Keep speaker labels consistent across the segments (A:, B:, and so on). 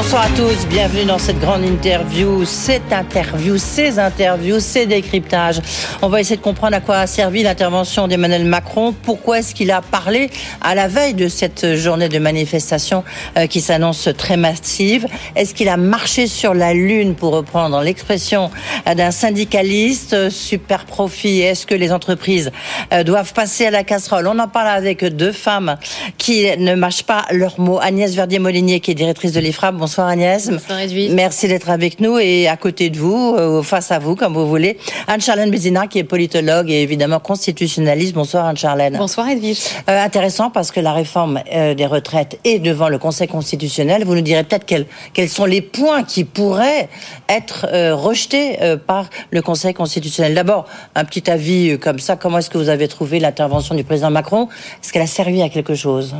A: Bonsoir à tous, bienvenue dans cette grande interview, cette interview, ces interviews, ces décryptages. On va essayer de comprendre à quoi a servi l'intervention d'Emmanuel Macron, pourquoi est-ce qu'il a parlé à la veille de cette journée de manifestation euh, qui s'annonce très massive. Est-ce qu'il a marché sur la lune, pour reprendre l'expression euh, d'un syndicaliste, super profit? Est-ce que les entreprises euh, doivent passer à la casserole? On en parle avec deux femmes qui ne mâchent pas leurs mots. Agnès Verdier-Molinier, qui est directrice de l'IFRAP, Bonsoir Agnès.
B: Bonsoir Edwige.
A: Merci d'être avec nous et à côté de vous, euh, face à vous, comme vous voulez. Anne-Charlène Bézina, qui est politologue et évidemment constitutionnaliste. Bonsoir Anne-Charlène.
B: Bonsoir Edwige.
A: Euh, intéressant parce que la réforme euh, des retraites est devant le Conseil constitutionnel. Vous nous direz peut-être quels, quels sont les points qui pourraient être rejetés par le Conseil constitutionnel. D'abord, un petit avis comme ça. Comment est-ce que vous avez trouvé l'intervention du président Macron? Est-ce qu'elle a servi à quelque chose?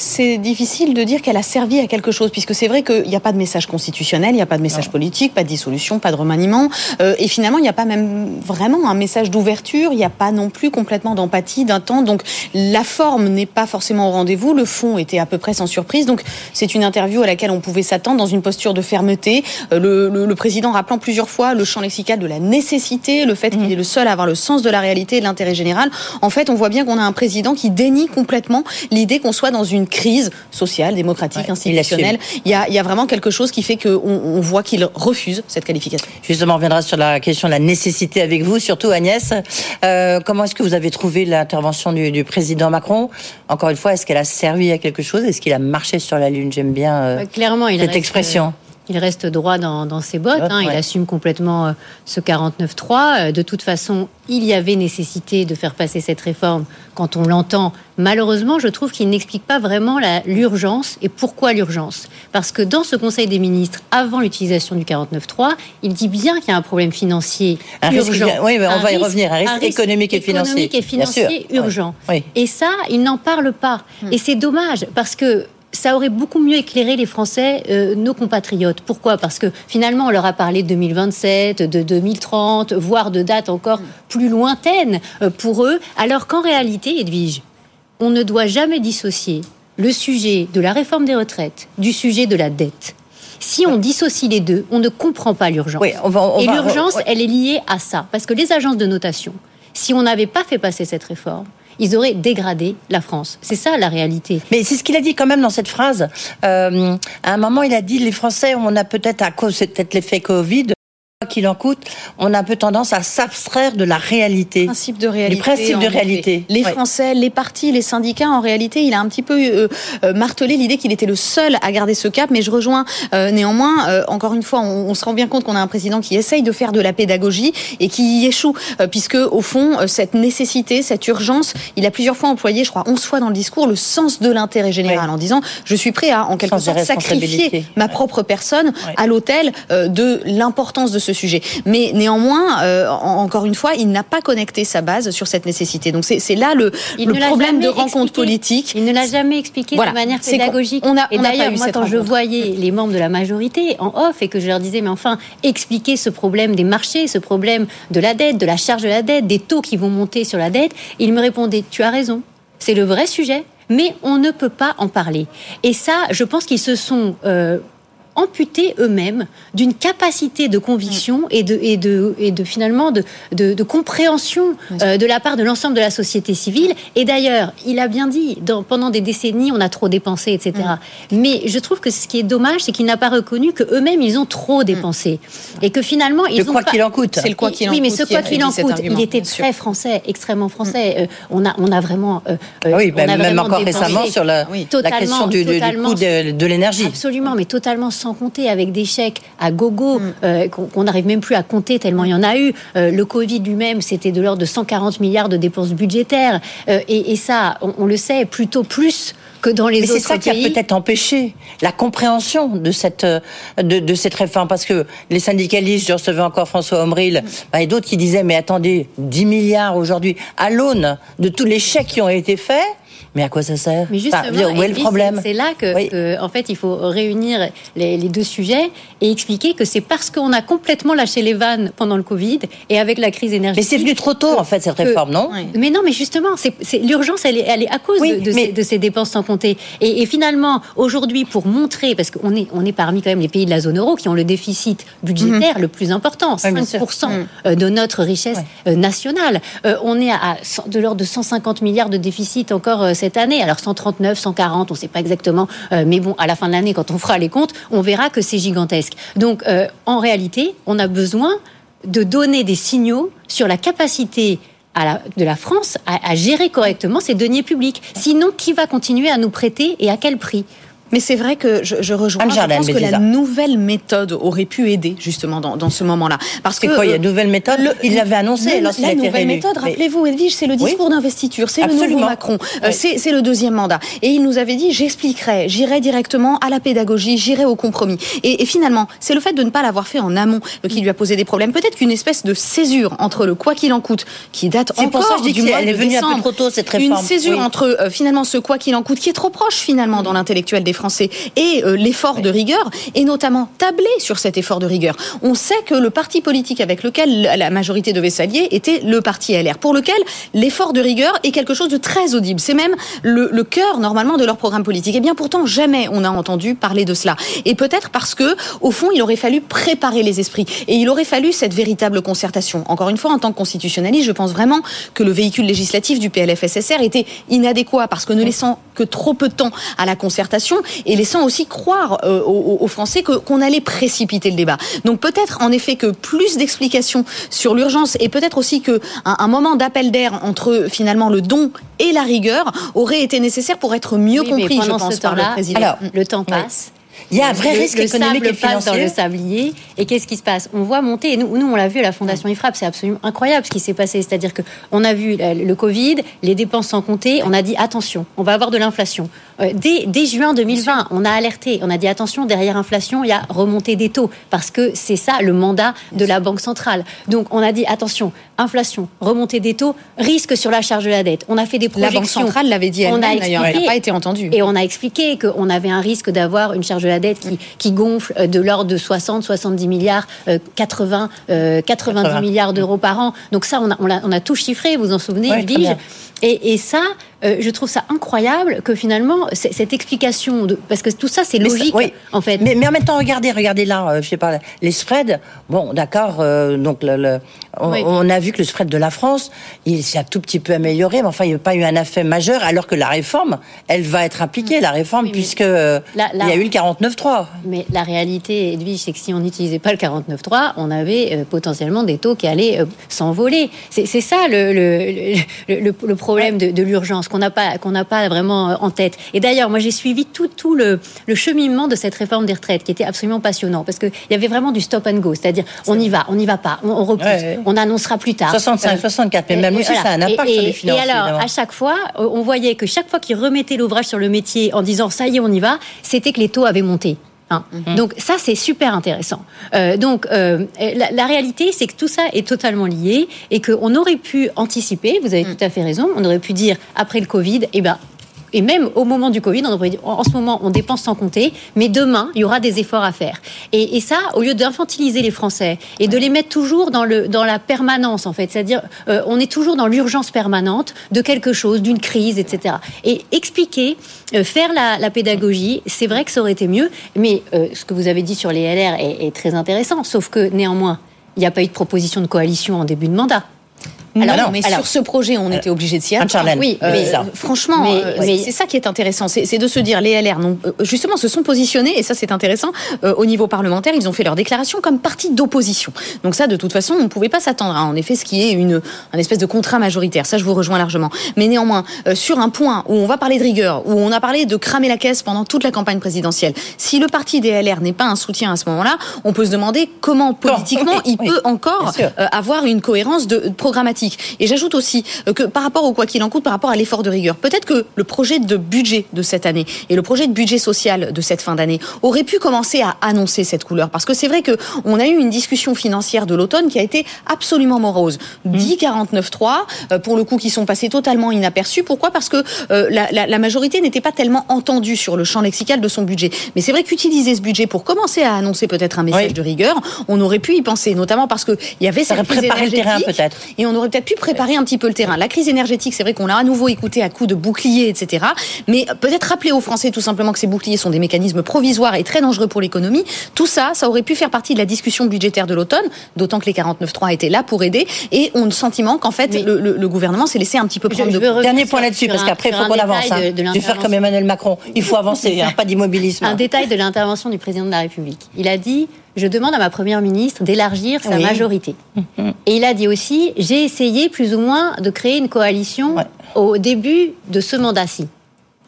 B: C'est difficile de dire qu'elle a servi à quelque chose, puisque c'est vrai qu'il n'y a pas de message constitutionnel, il n'y a pas de message politique, pas de dissolution, pas de remaniement, euh, et finalement il n'y a pas même vraiment un message d'ouverture, il n'y a pas non plus complètement d'empathie d'un temps, donc la forme n'est pas forcément au rendez-vous, le fond était à peu près sans surprise, donc c'est une interview à laquelle on pouvait s'attendre dans une posture de fermeté, euh, le, le, président rappelant plusieurs fois le champ lexical de la nécessité, le fait qu'il mmh. est le seul à avoir le sens de la réalité et de l'intérêt général. En fait, on voit bien qu'on a un président qui dénie complètement l'idée qu'on soit dans une crise sociale, démocratique, institutionnelle. Il y, a, il y a vraiment quelque chose qui fait qu'on on voit qu'il refuse cette qualification.
A: Justement, on reviendra sur la question de la nécessité avec vous, surtout Agnès. Euh, comment est-ce que vous avez trouvé l'intervention du, du, président Macron? Encore une fois, est-ce qu'elle a servi à quelque chose? Est-ce qu'il a marché sur la Lune? J'aime bien euh,
B: Clairement, il
A: cette expression.
B: Euh, il reste droit dans, ses bottes. Hein. Il assume complètement euh, ce 49-3. Euh, de toute façon, il y avait nécessité de faire passer cette réforme quand on l'entend. Malheureusement, je trouve qu'il n'explique pas vraiment l'urgence. Et pourquoi l'urgence Parce que dans ce Conseil des ministres, avant l'utilisation du 49-3, il dit bien qu'il y a un problème financier urgent.
A: oui, mais on va y revenir. Un risque, économique et financier.
B: Économique et financier urgent. Et ça, il n'en parle pas. Hmm. Et c'est dommage parce que ça aurait beaucoup mieux éclairé les Français, euh, nos compatriotes. Pourquoi? Parce que finalement, on leur a parlé de 2027, de 2030, voire de dates encore plus lointaines euh, pour eux, alors qu'en réalité, Edwige, on ne doit jamais dissocier le sujet de la réforme des retraites du sujet de la dette. Si on dissocie les deux, on ne comprend pas l'urgence. Et l'urgence, elle est liée à ça. Parce que les agences de notation, si on n'avait pas fait passer cette réforme, ils auraient dégradé la France. C'est ça la réalité.
A: Mais c'est ce qu'il a dit quand même dans cette phrase. Euh, à un moment, il a dit les Français, on a peut-être à cause, c'est peut-être l'effet Covid, qu'il en coûte, on a un peu tendance à s'abstraire de la réalité.
B: Principe de réalité.
A: Les principes de réalité.
B: Les Français, les partis, les syndicats, en réalité, il a un petit peu euh, euh, martelé l'idée qu'il était le seul à garder ce cap, mais je rejoins euh, néanmoins, encore une fois, on, se rend bien compte qu'on a un président qui essaye de faire de la pédagogie et qui y échoue, puisque au fond, cette nécessité, cette urgence, il a plusieurs fois employé, je crois, 11 fois dans le discours, le sens de l'intérêt général, en disant, je suis prêt à, en quelque sorte, sacrifier ma propre personne à l'autel de l'importance de ce sujet. Mais néanmoins, euh, encore une fois, il n'a pas connecté sa base sur cette nécessité. Donc c'est là le, le problème de rencontre politique.
C: Il ne l'a jamais expliqué de manière pédagogique.
B: On a,
C: et d'ailleurs, moi, quand je voyais les membres de la majorité en off et que je leur disais, mais enfin, expliquez ce problème des marchés, ce problème de la dette, de la charge de la dette, des taux qui vont monter sur la dette, ils me répondaient, tu as raison, c'est le vrai sujet mais on ne peut pas en parler. Et ça, je pense qu'ils se sont euh, amputés eux-mêmes d'une capacité de conviction et de, et de, et de finalement de, de, compréhension euh, de la part de l'ensemble de la société civile. Et d'ailleurs, il a bien dit, dans, pendant des décennies, on a trop dépensé, etc. Mais je trouve que ce qui est dommage, c'est qu'il n'a pas reconnu que eux-mêmes, ils ont trop dépensé. Et que finalement, ils
A: ont quoi qu'il en coûte.
B: C'est le quoi qu'il en
C: coûte.
B: Oui,
C: mais ce quoi qu'il en coûte, il était très français, extrêmement français. Euh, on, a, on a vraiment.
A: Euh, ah oui, on a même encore récemment sur la, la question du, du coût de, de l'énergie.
C: Absolument, mais totalement sans compter avec des chèques à gogo mm. euh, qu'on n'arrive même plus à compter tellement il y en a eu. Euh, le Covid lui-même, c'était de l'ordre de 140 milliards de dépenses budgétaires. Euh, et, ça, on, le sait, plutôt plus que dans les
A: Mais
C: autres
A: pays. C'est ça qui a peut-être empêché la compréhension de cette, de, cette réforme. Parce que les syndicalistes, je recevais encore François Omril, mm. bah, et d'autres qui disaient, mais attendez, 10 milliards aujourd'hui, à l'aune de tous les chèques qui ont été faits, Mais à quoi ça sert
C: Mais justement,
A: Enfin, où est le problème
C: C'est là que,
A: Oui.
C: que, en fait, il faut réunir les, les deux sujets et expliquer que c'est parce qu'on a complètement lâché les vannes pendant le Covid et avec la crise
A: Mais
C: énergétique.
A: c'est venu trop tôt, en fait, cette
C: que-
A: réforme, non.
C: Mais non, mais justement, c'est l'urgence, elle est, elle est à cause
A: Oui,
C: de, de
A: mais-
C: ces, de ces dépenses sans compter. Et, et finalement, aujourd'hui, pour montrer, parce qu'on est, on est parmi quand même les pays de la zone euro qui ont le déficit budgétaire le plus important,
A: Oui, bien sûr.
C: 5% euh, de notre richesse euh, nationale. Euh, on est à, de l'ordre de 150 milliards de déficit encore cette année. Alors 139, 140, on ne sait pas exactement, euh, mais bon, à la fin de l'année, quand on fera les comptes, on verra que c'est gigantesque. Donc, euh, en réalité, on a besoin de donner des signaux sur la capacité de la France à gérer correctement ses deniers publics. Sinon, qui va continuer à nous prêter et à quel prix?
B: Mais c'est vrai que je, je rejoins. Je pense que la nouvelle méthode aurait pu aider justement dans, dans ce moment-là. Parce que
A: quoi Il y a
B: euh,
A: de nouvelles méthodes
B: le-
A: Il l'avait annoncé
B: le-
A: lorsqu'il a
B: la nouvelle méthode, rappelez-vous, Edwige, c'est le
A: Oui.
B: discours d'investiture, c'est le nouveau Macron, Euh,
A: Oui.
B: c'est c'est le deuxième mandat. Et il nous avait dit, j'expliquerai, j'irai directement à la pédagogie, j'irai au compromis. Et, et finalement, c'est le fait de ne pas l'avoir fait en amont euh, qui lui a posé des problèmes. Peut-être qu'une espèce de césure entre le quoi qu'il en coûte, qui date
A: C'est pour
B: encore
A: ça que je dis
B: du mois
A: est
B: de
A: venue un peu
B: décembre,
A: trop tôt, cette
B: Une
A: réforme.
B: césure
A: Oui.
B: entre euh, finalement ce quoi qu'il en coûte, qui est trop proche finalement dans l'intellectuel des Français, et euh, l'effort de rigueur, et notamment tabler sur cet effort de rigueur. On sait que le parti politique avec lequel la- majorité devait s'allier était le parti LR, pour lequel l'effort de rigueur est quelque chose de très audible. C'est même le, le cœur normalement de leur programme politique. Et bien pourtant jamais on a entendu parler de cela. Et peut-être parce que au fond il aurait fallu préparer les esprits et il aurait fallu cette véritable concertation. Encore une fois, en tant que constitutionnaliste, je pense vraiment que le véhicule législatif du PLFSSR était inadéquat parce que ne laissant que trop peu de temps à la concertation et laissant aussi croire euh, aux, aux Français qu'on allait précipiter le débat. Donc peut-être en effet que plus d'explications sur l'urgence et peut-être aussi que un, un moment d'appel d'air entre finalement le don et la rigueur aurait été nécessaire pour être mieux
C: Oui, mais
B: compris, je pense,
C: ce
B: par le président.
A: Alors,
C: le temps
A: Oui.
C: passe.
A: Il y a un vrai
C: Le-
A: risque
C: le
A: économique
C: sable
A: et
C: passe dans le sablier. Et qu'est-ce qui se passe? On voit monter. Et nous, nous, on l'a vu à la Fondation IFRAP. C'est absolument incroyable ce qui s'est passé. C'est-à-dire que on a vu euh, le Covid, les dépenses sans compter. On a dit attention, on va avoir de l'inflation. Euh, Dès, dès juin 2020, on a alerté. On a dit attention, derrière inflation, il y a remontée des taux parce que c'est ça le mandat de la Banque centrale. Donc on a dit attention, inflation, remontée des taux, risque sur la charge de la dette. On a fait des
B: La
C: projections.
B: Banque centrale l'avait dit elle-même d'ailleurs, elle n'a pas été entendue.
C: Et on a expliqué qu'on avait un risque d'avoir une charge de la dette qui, qui gonfle euh, de l'ordre de 60, 70 milliards, euh, 80, euh, 90
A: 80.
C: milliards d'euros par an. Donc ça, on a, on a, on a tout chiffré, vous vous en souvenez,
A: Ouais,
C: et, et ça, euh, je trouve ça incroyable que finalement, cette explication, de, parce que tout ça, c'est
A: ça-
C: logique,
A: oui.
C: en fait.
A: Mais, mais en même temps, regardez, regardez là, euh, je sais pas, les spreads. Bon, d'accord, euh, donc le, le- on,
C: Oui.
A: on a vu que le spread de la France, il s'est un tout petit peu amélioré, mais enfin, il n'y a pas eu un effet majeur, alors que la réforme, elle va être appliquée, la réforme,
C: Oui,
A: puisque il y a eu le 49.3.
C: Mais la réalité, Edwige, c'est que si on n'utilisait pas le 49.3, on avait euh, potentiellement des taux qui allaient s'envoler. C'est ça le, problème de, de l'urgence qu'on n'a pas, qu'on n'a pas vraiment euh, en tête. Et d'ailleurs, moi, j'ai suivi tout, tout le, le cheminement de cette réforme des retraites qui était absolument passionnant parce qu'il y avait vraiment du stop and go, c'est-à-dire on y va, on n'y va pas, on, on repousse,
A: Ouais, ouais.
C: on annoncera plus tard.
A: 65, 64, mais même aussi, ça a un impact
C: et,
A: sur les finances,
C: Et alors,
A: évidemment.
C: à chaque fois, euh, on voyait que chaque fois qu'ils remettaient l'ouvrage sur le métier en disant ça y est, on y va, c'était que les taux avaient monté. Hein.
A: Mhm.
C: Donc ça, c'est super intéressant. Euh, donc euh, la, la réalité, c'est que tout ça est totalement lié et qu'on aurait pu anticiper, vous
A: Mhm.
C: avez tout à fait raison, on aurait pu dire après le Covid, eh ben, et même au moment du Covid, on aurait dit, en ce moment, on dépense sans compter, mais demain, il y aura des efforts à faire. Et, et ça, au lieu d'infantiliser les Français et de les mettre toujours dans, le, dans la permanence, en fait, c'est-à-dire, euh, on est toujours dans l'urgence permanente de quelque chose, d'une crise, etc. Et expliquer, euh, faire la, la pédagogie, c'est vrai que ça aurait été mieux, mais euh, ce que vous avez dit sur les LR est, est très intéressant, sauf que néanmoins, il n'y a pas eu de proposition de coalition en début de mandat.
B: Alors,
A: non,
B: mais
C: alors-
B: sur ce projet, on était obligé de s'y attendre.
C: Oui,
A: euh,
C: mais-.
B: Franchement,
C: Mais-
B: euh,
C: mais-
B: c'est ça qui est intéressant, c'est c'est de se dire les LR, non, euh, justement, se sont positionnés et ça c'est intéressant euh, au niveau parlementaire. Ils ont fait leur déclaration comme parti d'opposition. Donc ça, de toute façon, on ne pouvait pas s'attendre à en effet ce qui est une un espèce de contrat majoritaire. Ça, je vous rejoins largement. Mais néanmoins, euh, sur un point où on va parler de rigueur, où on a parlé de cramer la caisse pendant toute la campagne présidentielle, si le parti des LR n'est pas un soutien à ce moment-là, on peut se demander comment politiquement il
A: oui,
B: peut encore euh, avoir une cohérence de, programmatique. Et j'ajoute aussi euh, que par rapport au quoi qu'il en coûte, par rapport à l'effort de rigueur, peut-être que le projet de budget de cette année et le projet de budget social de cette fin d'année aurait pu commencer à annoncer cette couleur. Parce que c'est vrai que on a eu une discussion financière de l'automne qui a été absolument morose. 10 49.3, pour le coup, qui sont passés totalement inaperçus. Pourquoi? Parce que euh, la, la, la majorité n'était pas tellement entendue sur le champ lexical de son budget. Mais c'est vrai qu'utiliser ce budget pour commencer à annoncer peut-être un message
A: Oui.
B: de rigueur, on aurait pu y penser, notamment parce qu'il y avait
A: Ça
B: cette
A: préparé le terrain, peut-être.
B: Et on aurait peut-être pu préparer un petit peu le terrain. La crise énergétique, c'est vrai qu'on l'a à nouveau écouté à coups de boucliers, etc. Mais peut-être rappeler aux Français tout simplement que ces boucliers sont des mécanismes provisoires et très dangereux pour l'économie. Tout ça, ça aurait pu faire partie de la discussion budgétaire de l'automne, d'autant que les 49.3 étaient là pour aider. Et on a le sentiment qu'en fait, le, le- le gouvernement s'est laissé un petit peu
C: Je-
B: prendre
C: je
B: de
C: revenir
A: Dernier point là-dessus, parce qu'après, il faut qu'on avance. hein.
C: de- de
A: Je vais faire comme. Emmanuel Macron. Il faut avancer, hein, pas d'immobilisme.
C: Un détail de l'intervention du président de la République. Il a dit Je demande à ma première ministre d'élargir sa
A: Oui.
C: majorité. Et il a dit aussi J'ai essayé plus ou moins de créer une coalition
A: Ouais.
C: au début de ce mandat-ci.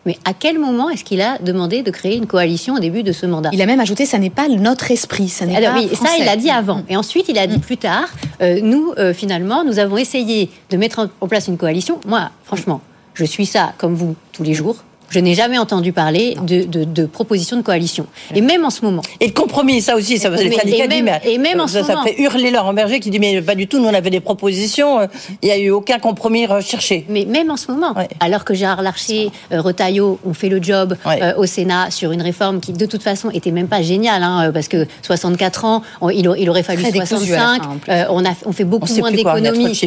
C: Mais à quel moment est-ce qu'il a demandé de créer une coalition au début de ce mandat?
B: Il a même ajouté, ça n'est pas notre esprit, ça n'est pas
C: oui, ça
B: français.
C: il l'a dit avant. Et ensuite il a dit plus tard, euh, nous euh, finalement nous avons essayé de mettre en place une coalition. Moi franchement, je suis ça comme vous tous les jours. Je n'ai jamais entendu parler de, de, de proposition de coalition. Et même en ce moment.
A: Et de compromis, ça aussi, ça
C: Mais-
A: les syndicats
C: et même-
A: mais
C: et même en
A: ça,
C: ce
A: ça
C: moment.
A: fait hurler Laurent Berger qui dit mais pas du tout, nous on avait des propositions, euh, il n'y a eu aucun compromis recherché.
C: Mais même en ce moment,
A: Ouais.
C: alors que Gérard Larcher, euh, Retailleau ont fait le job
A: Ouais.
C: euh, au Sénat sur une réforme qui, de toute façon, était même pas géniale, hein, euh, parce que 64 ans, on- il, aurait fallu
B: Très décousu à la
C: 65.
B: fin, en plus.
C: euh, on, a, on fait beaucoup
A: On
C: moins d'économies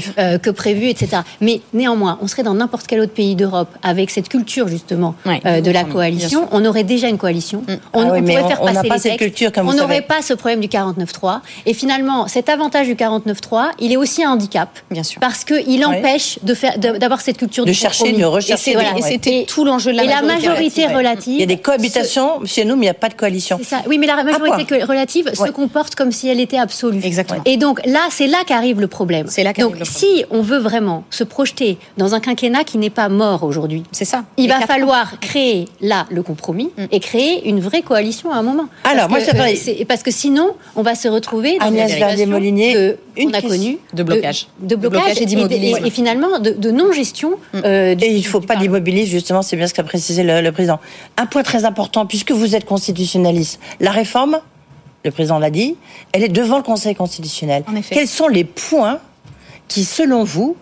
C: que prévu, etc. Mais néanmoins, on serait dans n'importe quel autre pays d'Europe avec cette culture justement
B: Ouais,
C: euh, de la coalition. On aurait déjà une coalition. On,
A: Ah
C: on
A: oui, mais
C: pourrait
A: on-
C: faire
A: on
C: passer
A: pas
C: les
A: cette
C: textes.
A: culture, comme
C: on n'aurait pas ce problème du 49.3. Et finalement, cet avantage du 49.3, il est aussi un handicap.
B: Bien sûr.
C: Parce qu'il empêche de faire, de- d'avoir cette culture
A: De
C: du
A: chercher,
C: compromis.
A: de rechercher,
C: Et voilà.
A: Ouais.
B: c'était tout l'enjeu de la
C: et la
B: majorité
C: majorité
B: relative.
A: Il y a des cohabitations chez nous, mais il n'y a pas de coalition.
C: C'est ça. Oui, mais la majorité relative se comporte comme si elle était absolue.
B: Exactement.
C: Et donc là, c'est là qu'arrive le problème.
B: C'est là qu'arrive
C: Donc
B: le problème.
C: si on veut vraiment se projeter dans un quinquennat qui n'est pas mort aujourd'hui,
B: C'est ça.
C: il va
B: quatre
C: créer là le compromis et créer une vraie coalition à un moment.
A: Alors,
C: parce
A: moi,
C: que,
A: je
C: euh, c'est- parce que sinon, on va se retrouver dans
A: Agnès
C: une situation
A: Verdier-Molinier,
C: de-
A: une
C: qu'on a
A: question-
C: connu
B: de blocage.
C: de,
B: De
C: blocage,
B: blocage et
C: et,
B: d'immobilisme.
C: et finalement de, de non-gestion. euh, du-
A: Et il ne faut
C: du
A: pas
C: Parlement.
A: d'immobilisme, justement, c'est bien ce qu'a précisé le, le président. Un point très important, puisque vous êtes constitutionnaliste, la réforme, le président l'a dit, elle est devant le Conseil constitutionnel.
B: En effet.
A: Quels sont les points qui, selon vous,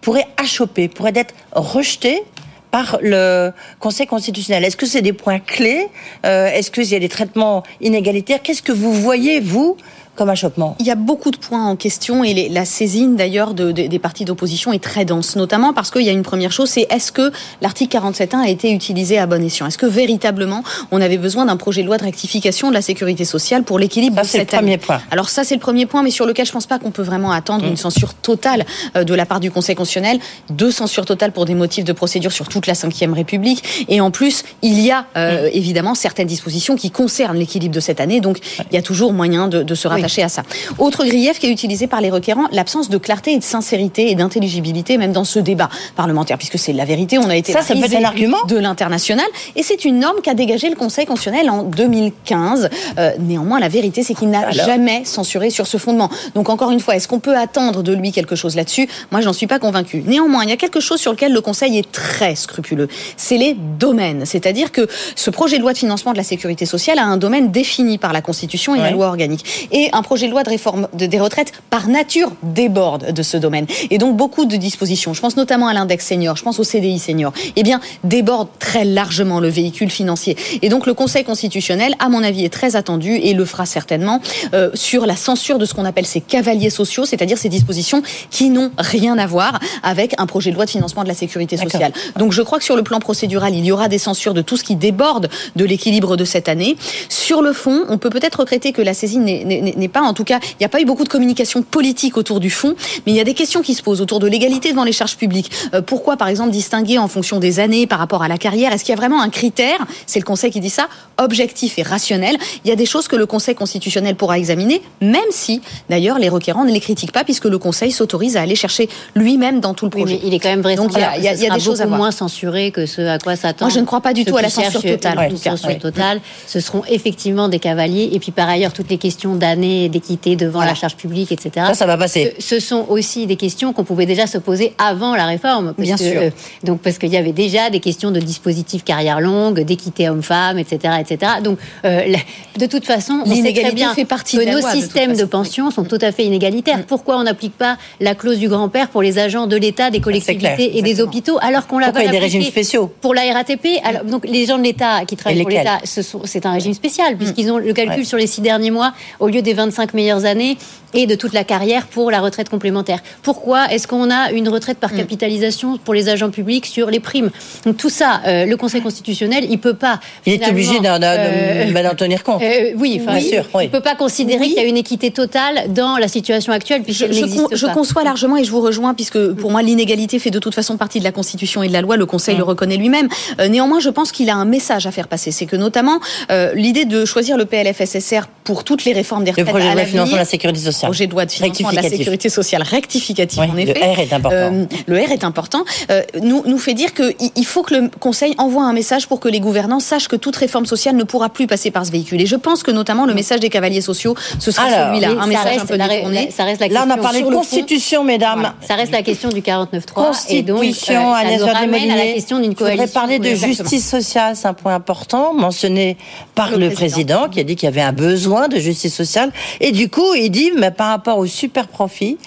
A: pourraient achoper, pourraient être rejetés par le Conseil constitutionnel. Est-ce que c'est des points clés? Euh, Est-ce qu'il y a des traitements inégalitaires? Qu'est-ce que vous voyez, vous, comme achoppement.
B: Il y a beaucoup de points en question et les- la saisine d'ailleurs de- de- des partis d'opposition est très dense, notamment parce qu'il y a une première chose, c'est est-ce que l'article 47.1 a été utilisé à bon escient? Est-ce que véritablement on avait besoin d'un projet de loi de rectification de la sécurité sociale pour l'équilibre de
A: le
B: cette année?
A: premier point.
B: Alors ça, c'est le premier point, mais sur lequel je pense pas qu'on peut vraiment attendre une censure totale euh, de la part du Conseil constitutionnel. Deux censures totales pour des motifs de procédure sur toute la Ve République. Et en plus, il y a euh, évidemment certaines dispositions qui concernent l'équilibre de cette année, donc il y a toujours moyen de, de se rattacher à ça. Autre grief qui est utilisé par les requérants, l'absence de clarté et de sincérité et d'intelligibilité, même dans ce débat parlementaire, puisque c'est la vérité, on a été
A: Ça, ça peut être
B: prisé
A: un argument
B: de l'international, et c'est une norme qu'a dégagé le Conseil constitutionnel en 2015. Euh, néanmoins, la vérité, c'est qu'il n'a
A: Alors
B: jamais censuré sur ce fondement. Donc encore une fois, est-ce qu'on peut attendre de lui quelque chose là-dessus? Moi, j'en suis pas convaincue. Néanmoins, il y a quelque chose sur lequel le Conseil est très scrupuleux. C'est les domaines, c'est-à-dire que ce projet de loi de financement de la sécurité sociale a un domaine défini par la Constitution et la loi organique, et un projet de loi de réforme de, des retraites par nature déborde de ce domaine. Et donc beaucoup de dispositions, je pense notamment à l'index senior, je pense au CDI senior, eh bien débordent très largement le véhicule financier. Et donc le Conseil constitutionnel, à mon avis, est très attendu et le fera certainement euh, sur la censure de ce qu'on appelle ces cavaliers sociaux, c'est-à-dire ces dispositions qui n'ont rien à voir avec un projet de loi de financement de la sécurité sociale. Donc je crois que sur le plan procédural, il y aura des censures de tout ce qui déborde de l'équilibre de cette année. Sur le fond, on peut peut-être regretter que la saisine n'est- n'est pas, en tout cas, il n'y a pas eu beaucoup de communication politique autour du fond, mais il y a des questions qui se posent autour de l'égalité devant les charges publiques. Euh, pourquoi, par exemple, distinguer en fonction des années par rapport à la carrière? Est-ce qu'il y a vraiment un critère? C'est le Conseil qui dit ça, objectif et rationnel. Il y a des choses que le Conseil constitutionnel pourra examiner, même si, d'ailleurs, les requérants ne les critiquent pas, puisque le Conseil s'autorise à aller chercher lui-même dans tout le
C: Oui,
B: projet.
C: mais il est quand même vrai.
B: Donc, il y a- il y a- il y a des choses à voir.
C: moins censuré que ce à quoi s'attend.
B: Moi, je ne crois pas du tout à la censure totale,
C: une
B: en tout cas.
C: censure
B: Ouais.
C: totale. Ce seront effectivement des cavaliers. Et puis par ailleurs, toutes les questions d'années d'équité devant la charge publique, etc.
A: Ça, ça va passer.
C: Ce, ce sont aussi des questions qu'on pouvait déjà se poser avant la réforme. Parce
B: Bien
C: que,
B: sûr.
C: euh, donc parce qu'il y avait déjà des questions de dispositifs carrière longue, d'équité homme-femme, etc., etc. Donc euh, la- de toute façon, on sait très bien
B: fait partie
C: que
B: de
C: nos
B: loi, de
C: systèmes de,
B: façon.
C: pension sont tout à fait inégalitaires. Pourquoi on n'applique pas la clause du grand-père pour les agents de l'État, des collectivités
A: clair,
C: et des hôpitaux, alors qu'on l'a
A: des régimes spéciaux
C: pour la RATP alors, Donc les gens de l'État qui travaillent pour l'État, c'est un régime spécial puisqu'ils ont le calcul
A: Ouais.
C: sur les six derniers mois au lieu des 25 meilleures années et de toute la carrière pour la retraite complémentaire. Pourquoi est-ce qu'on a une retraite
A: Mm.
C: par capitalisation pour les agents publics sur les primes? Donc tout ça, euh, le Conseil constitutionnel, il peut pas.
A: Il est obligé d'en
C: euh,
A: tenir compte.
C: euh, oui,
A: Bien sûr, oui.
C: il peut pas considérer
B: Oui.
C: qu'il y a une équité totale dans la situation actuelle
B: Je, con- conçois largement et je vous rejoins puisque pour moi l'inégalité fait de toute façon partie de la Constitution et de la loi. Le Conseil
C: Mm.
B: le reconnaît lui-même. Euh, néanmoins, je pense qu'il a un message à faire passer. C'est que notamment euh, l'idée de choisir le PLFSSR pour toutes les réformes des
A: Le
B: retraites
A: projet de de financement de la sécurité sociale.
B: Projet de loi de financement de la sécurité sociale rectificatif
A: Oui,
B: en
A: le. R est important.
B: Euh, le R est important. Euh, nous, nous fait dire qu'il il faut que le Conseil envoie un message pour que les gouvernants sachent que toute réforme sociale ne pourra plus passer par ce véhicule. Et je pense que notamment le message des cavaliers sociaux, ce sera celui-là, un message
C: reste
B: un peu
C: la- ça reste la
A: Là, on a parlé de constitution, mesdames.
C: Voilà. Ça reste la question du 49.3 et donc euh,
A: Constitution,
C: ça nous ramène à la question d'une
A: Je
C: coalition.
A: parler de
B: exactement.
A: justice sociale, c'est un point important, mentionné par
B: Le
A: le,
B: président.
A: président. qui a dit qu'il y avait un besoin de justice sociale. Et du coup, il dit, mais par rapport au super profit,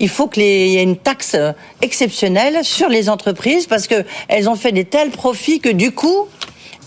A: il faut qu'il y ait une taxe euh, exceptionnelle sur les entreprises parce que elles ont fait des tels profits que du coup,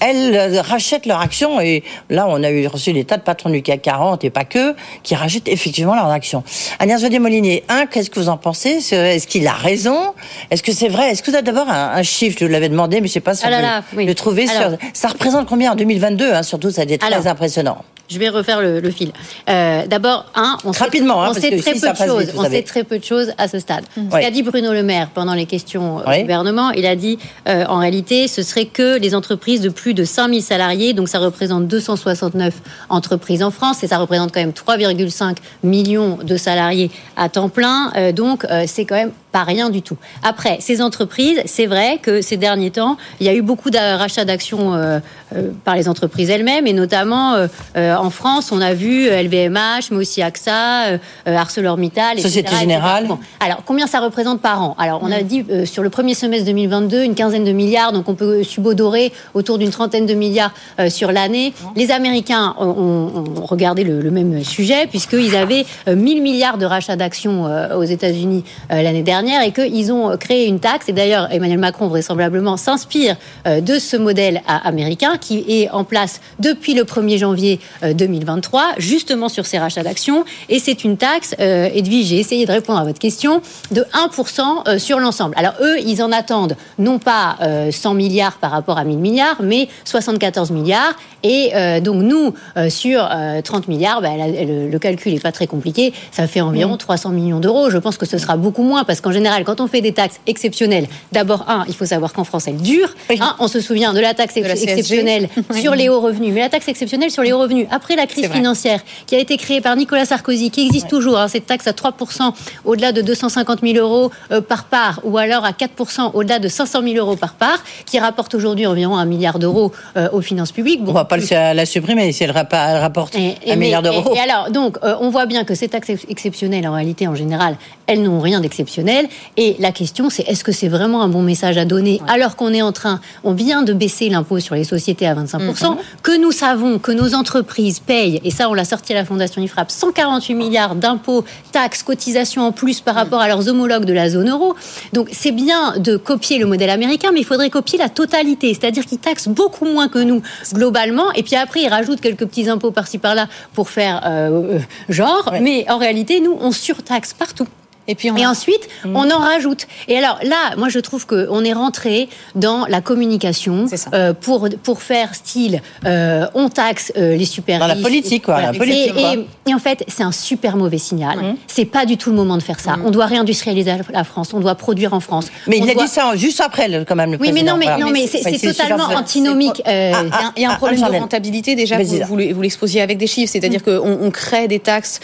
A: elles euh, rachètent leurs actions et là on a eu reçu des tas de patrons du CAC 40 et pas que qui rachètent effectivement leurs actions. Agnès Verdier-Molinier, un, qu'est-ce que vous en pensez? Est-ce qu'il a raison? Est-ce que c'est vrai? Est-ce que vous avez d'abord un, un chiffre? Je vous l'avais demandé, mais je sais pas si
C: Ah là oui.
A: le sur... Ça représente combien en 2022 hein, Surtout, ça a été très
C: Alors.
A: impressionnant.
C: Je vais refaire le, le fil. Euh, D'abord, un, on sait,
A: Rapidement, hein,
C: on sait
A: que
C: très peu de choses.
A: vite,
C: on
A: savez.
C: sait très peu de choses à ce stade. Ce
A: Ouais.
C: qu'a dit Bruno Le Maire pendant les questions
A: Oui.
C: au gouvernement, il a dit euh, en réalité, ce serait que les entreprises de plus de 5000 salariés, donc ça représente 269 entreprises en France et ça représente quand même 3,5 millions de salariés à temps plein. Euh, donc euh, c'est quand même pas rien du tout. Après, ces entreprises, c'est vrai que ces derniers temps, il y a eu beaucoup de rachats d'actions euh, euh, par les entreprises elles-mêmes, et notamment euh, euh, en France, on a vu euh, LVMH, mais aussi AXA, euh, euh, ArcelorMittal, etc.,
A: Société
C: etc.
A: Générale.
C: Bon, alors, combien ça représente par an? Alors, on a dit euh, sur le premier semestre 2022, une quinzaine de milliards, donc on peut subodorer autour d'une trentaine de milliards euh, sur l'année. Les Américains ont, regardé le, le même sujet, puisqu'ils avaient euh, 1000 milliards de rachats d'actions euh, aux États-Unis euh, l'année dernière et qu'ils ont créé une taxe. Et d'ailleurs, Emmanuel Macron, vraisemblablement, s'inspire euh, de ce modèle américain qui est en place depuis le 1er janvier euh, 2023, justement sur ces rachats d'actions. Et c'est une taxe, euh, Edwige, j'ai essayé de répondre à votre question, de 1% euh, sur l'ensemble. Alors eux, ils en attendent non pas euh, 100 milliards par rapport à 1000 milliards, mais 74 milliards. Et euh, donc nous, euh, sur euh, 30 milliards, bah, la- le, le calcul n'est pas très compliqué, ça fait environ 300 millions d'euros. Je pense que ce sera beaucoup moins, parce qu'en général, quand on fait des taxes exceptionnelles, d'abord, un, il faut savoir qu'en France, elles durent.
A: Oui.
C: Hein, on se souvient de la taxe ex- exceptionnelle sur les hauts revenus. Mais la taxe exceptionnelle sur les hauts revenus, après la crise financière, qui a été créée par Nicolas Sarkozy, qui existe toujours, hein, cette taxe à 3% au-delà de 250 000 euros euh, par part, ou alors à 4% au-delà de 500 000 euros par part, qui rapporte aujourd'hui environ un milliard d'euros euh, aux finances publiques.
A: On va pas la supprimer si elle, rapporte
C: Et- et
A: un
C: mais-
A: milliard d'euros.
C: Et, et alors, donc, euh, on voit bien que ces taxes ex- exceptionnelles, en réalité, en général, elles n'ont rien d'exceptionnel. Et la question, c'est est-ce que c'est vraiment un bon message à donner alors qu'on est en train, on vient de baisser l'impôt sur les sociétés à 25%, que nous savons que nos entreprises payent, et ça, on l'a sorti à la Fondation IFRAP, 148 milliards d'impôts, taxes, cotisations en plus par rapport à leurs homologues de la zone euro. Donc, c'est bien de copier le modèle américain, mais il faudrait copier la totalité, c'est-à-dire qu'ils taxent beaucoup moins que nous globalement, et puis après, ils rajoutent quelques petits impôts par-ci par-là pour faire euh, euh, genre,
A: Ouais.
C: mais en réalité, nous, on surtaxe partout.
B: Et puis on
C: Et
B: a-
C: ensuite, on en rajoute. Et alors là, moi, je trouve qu'on est rentré dans la communication euh, pour, pour faire style euh, on taxe euh, les super
A: Dans la politique, quoi, la
C: Et-
A: politique,
C: Et,
A: quoi.
C: et en fait, c'est un super mauvais signal. C'est pas du tout le moment de faire ça. On doit réindustrialiser la France. On doit produire en France.
A: Mais
C: On
A: il a
C: doit-
A: dit ça juste après, quand même, le
C: Oui, mais
A: président.
C: non, mais, non, mais c'est
A: Ouais,
C: c'est totalement antinomique. euh,
A: Ah,
B: Il y a- il y a un
A: ah,
B: problème de rentabilité déjà, vous, vous le- vous l'exposiez avec des chiffres, c'est-à-dire qu'on on crée des taxes.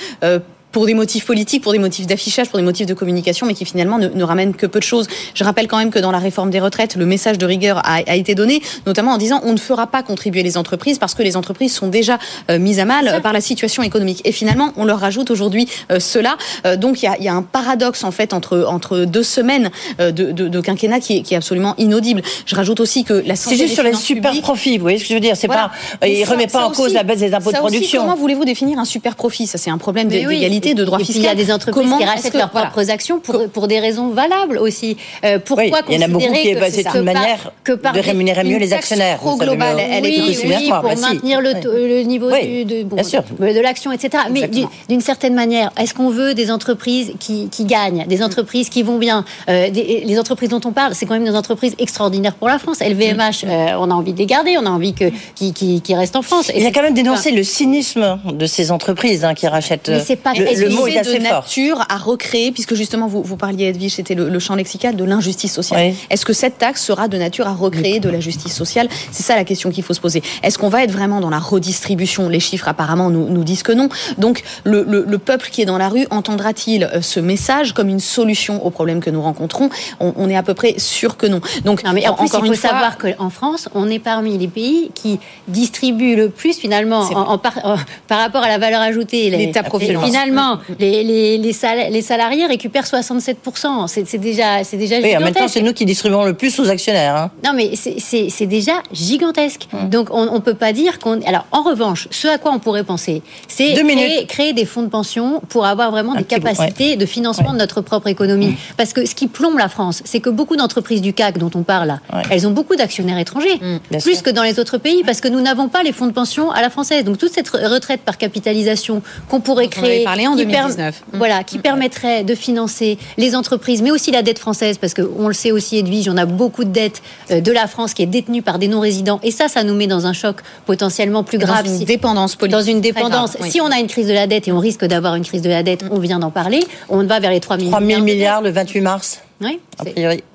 B: Pour des motifs politiques, pour des motifs d'affichage, pour des motifs de communication, mais qui finalement ne, ne, ramènent que peu de choses. Je rappelle quand même que dans la réforme des retraites, le message de rigueur a, a été donné, notamment en disant on ne fera pas contribuer les entreprises parce que les entreprises sont déjà euh, mises à mal par la situation économique. Et finalement, on leur rajoute aujourd'hui euh, cela. Euh, donc il y a, y a, un paradoxe en fait entre entre deux semaines de, de, de quinquennat qui est, qui est, absolument inaudible. Je rajoute aussi que la
A: c'est juste sur les super profits. Vous voyez ce que je veux dire? C'est voilà. pas, il remet pas en cause la baisse des impôts de production.
B: Aussi, comment voulez-vous définir un super profit Ça c'est un problème d'égalité, oui. de droit fiscal.
C: Il y a des entreprises comment qui rachètent leurs voilà. propres actions pour pour des raisons valables aussi. Euh, pourquoi
A: oui, il y en a beaucoup qui c'est une manière que par de rémunérer mieux les actionnaires.
C: Trop globale, elle est oui, pour maintenir le niveau de l'action, etc. Mais d'une certaine manière, est-ce qu'on veut des entreprises qui gagnent, des entreprises qui vont bien euh, Les entreprises dont on parle, c'est quand même des entreprises extraordinaires pour la France. LVMH, euh, on a envie de les garder, on a envie que qui restent en France.
A: Il y a quand même dénoncé le cynisme de ces entreprises hein, qui rachètent.
B: Mais c'est pas le, mot est assez de nature à recréer, puisque justement vous, vous parliez Edwige, c'était le, le, champ lexical de l'injustice sociale. Est-ce que cette taxe sera de nature à recréer de la justice sociale? C'est ça la question qu'il faut se poser. Est-ce qu'on va être vraiment dans la redistribution? Les chiffres apparemment nous, nous disent que non. Donc le, le, peuple qui est dans la rue entendra-t-il euh, ce message comme une solution aux problèmes que nous rencontrons? On, on, est à peu près sûr que non.
C: Donc non, mais en plus, encore il faut fois, savoir qu'en France, on est parmi les pays qui distribuent le plus finalement en, en, par, en, par, rapport à la valeur ajoutée.
B: L'État profite.
C: Finalement, les, les, les, sal les, salariés récupèrent 67%. C'est déjà, c'est déjà
A: oui, en même temps, c'est nous qui distribuons le plus aux actionnaires. Hein.
C: Non, mais c'est déjà gigantesque. Hum. Donc, on ne peut pas dire qu'on. Alors, en revanche, ce à quoi on pourrait penser, c'est créer, créer, des fonds de pension pour avoir vraiment Un des capacités ouais. de financement ouais. de notre propre économie. Hum. Parce que ce qui plombe la France, c'est que beaucoup d'entreprises du CAC dont on parle là, ouais. elles ont beaucoup d'actionnaires étrangers, hum, plus que dans les autres pays, parce que nous n'avons pas les fonds de pension à la française. Donc, toute cette retraite par capitalisation qu'on pourrait créer,
B: en qui, 2019.
C: Per voilà, qui permettrait de financer les entreprises, mais aussi la dette française, parce qu'on le sait aussi, Edwige, on a beaucoup de dettes euh, de la France qui est détenue par des non-résidents, et ça, ça nous met dans un choc potentiellement plus grave.
B: Dans une si, dépendance politique.
C: Dans une dépendance. Grave, oui. Si on a une crise de la dette, et on risque d'avoir une crise de la dette, mm. on vient d'en parler, on va vers les 3 000
A: 3 000 milliards, milliards le 28 mars.
C: Oui,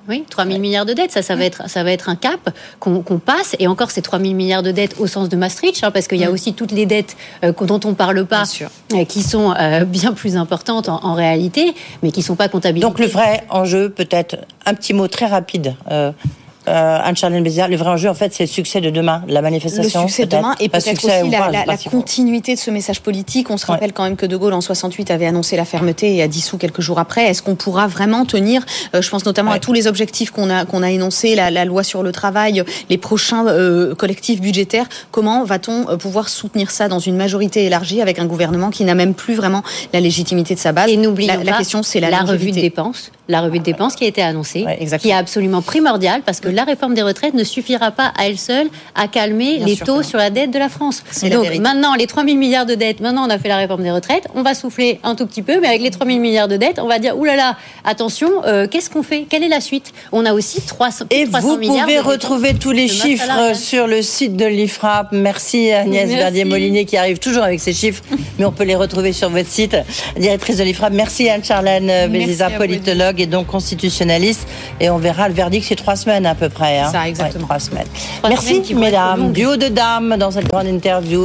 C: oui 3 000 ouais. milliards de dettes, ça, ça, va être, ça va être un cap qu'on qu passe. Et encore, c'est 3 000 milliards de dettes au sens de Maastricht, hein, parce qu'il y a mmh. aussi toutes les dettes euh, dont on ne parle pas, euh, qui sont euh, bien plus importantes en, en, réalité, mais qui ne sont pas comptabilisées.
A: Donc le vrai enjeu, peut-être, un petit mot très rapide. Euh, Anne-Charlène le vrai enjeu, en fait, c'est le succès de demain, la manifestation.
B: Le succès de demain et peut-être aussi la, la, la continuité de ce message politique. On se rappelle ouais. quand même que De Gaulle, en 68, avait annoncé la fermeté et a dissous quelques jours après. Est-ce qu'on pourra vraiment tenir euh, Je pense notamment ouais. à tous les objectifs qu'on a, qu'on a énoncés, la, la, loi sur le travail, les prochains euh, collectifs budgétaires. Comment va-t-on euh, pouvoir soutenir ça dans une majorité élargie avec un gouvernement qui n'a même plus vraiment la légitimité de sa base?
C: Et n'oublions
B: la, la, question, c'est la,
C: la revue de dépenses. La revue de dépenses qui a été annoncée, qui est absolument primordiale parce que la réforme des retraites ne suffira pas à elle seule à calmer Bien les taux sur la dette de la France. Donc la maintenant, les 3 000 milliards de dettes, maintenant on a fait la réforme des retraites, on va souffler un tout petit peu, mais avec les 3 000 milliards de dettes, on va dire, oulala, là là, attention, euh, qu'est-ce qu'on fait? Quelle est la suite? On a aussi 300,
A: Et
C: 300
A: milliards. Et vous pouvez retrouver tous les chiffres sur le site de l'IFRAP. Merci Agnès Verdier-Molinier qui arrive toujours avec ses chiffres, mais on peut les retrouver sur votre site. Directrice de l'IFRAP, merci Anne-Charlène Béziza, politologue et donc constitutionnaliste. Et on verra le verdict, c'est trois semaines à peu près. Hein.
B: Ça, exactement.
A: Ouais, trois semaines. Trois Merci, semaines mesdames. Du haut de dames dans cette grande interview.